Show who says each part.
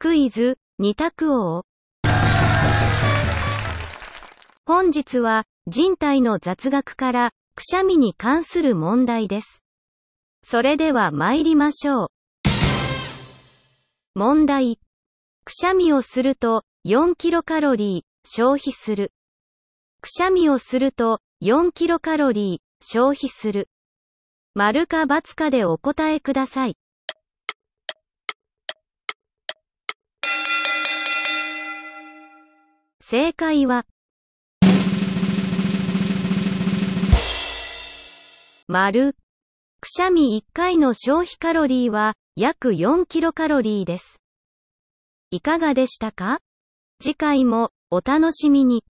Speaker 1: クイズ、二択王。本日は、人体の雑学から、くしゃみに関する問題です。それでは参りましょう。問題。くしゃみをすると、4キロカロリー、消費する。くしゃみをすると、4キロカロリー、消費する。丸か×かでお答えください。正解は、丸。くしゃみ1回の消費カロリーは約4キロカロリーです。いかがでしたか？次回もお楽しみに。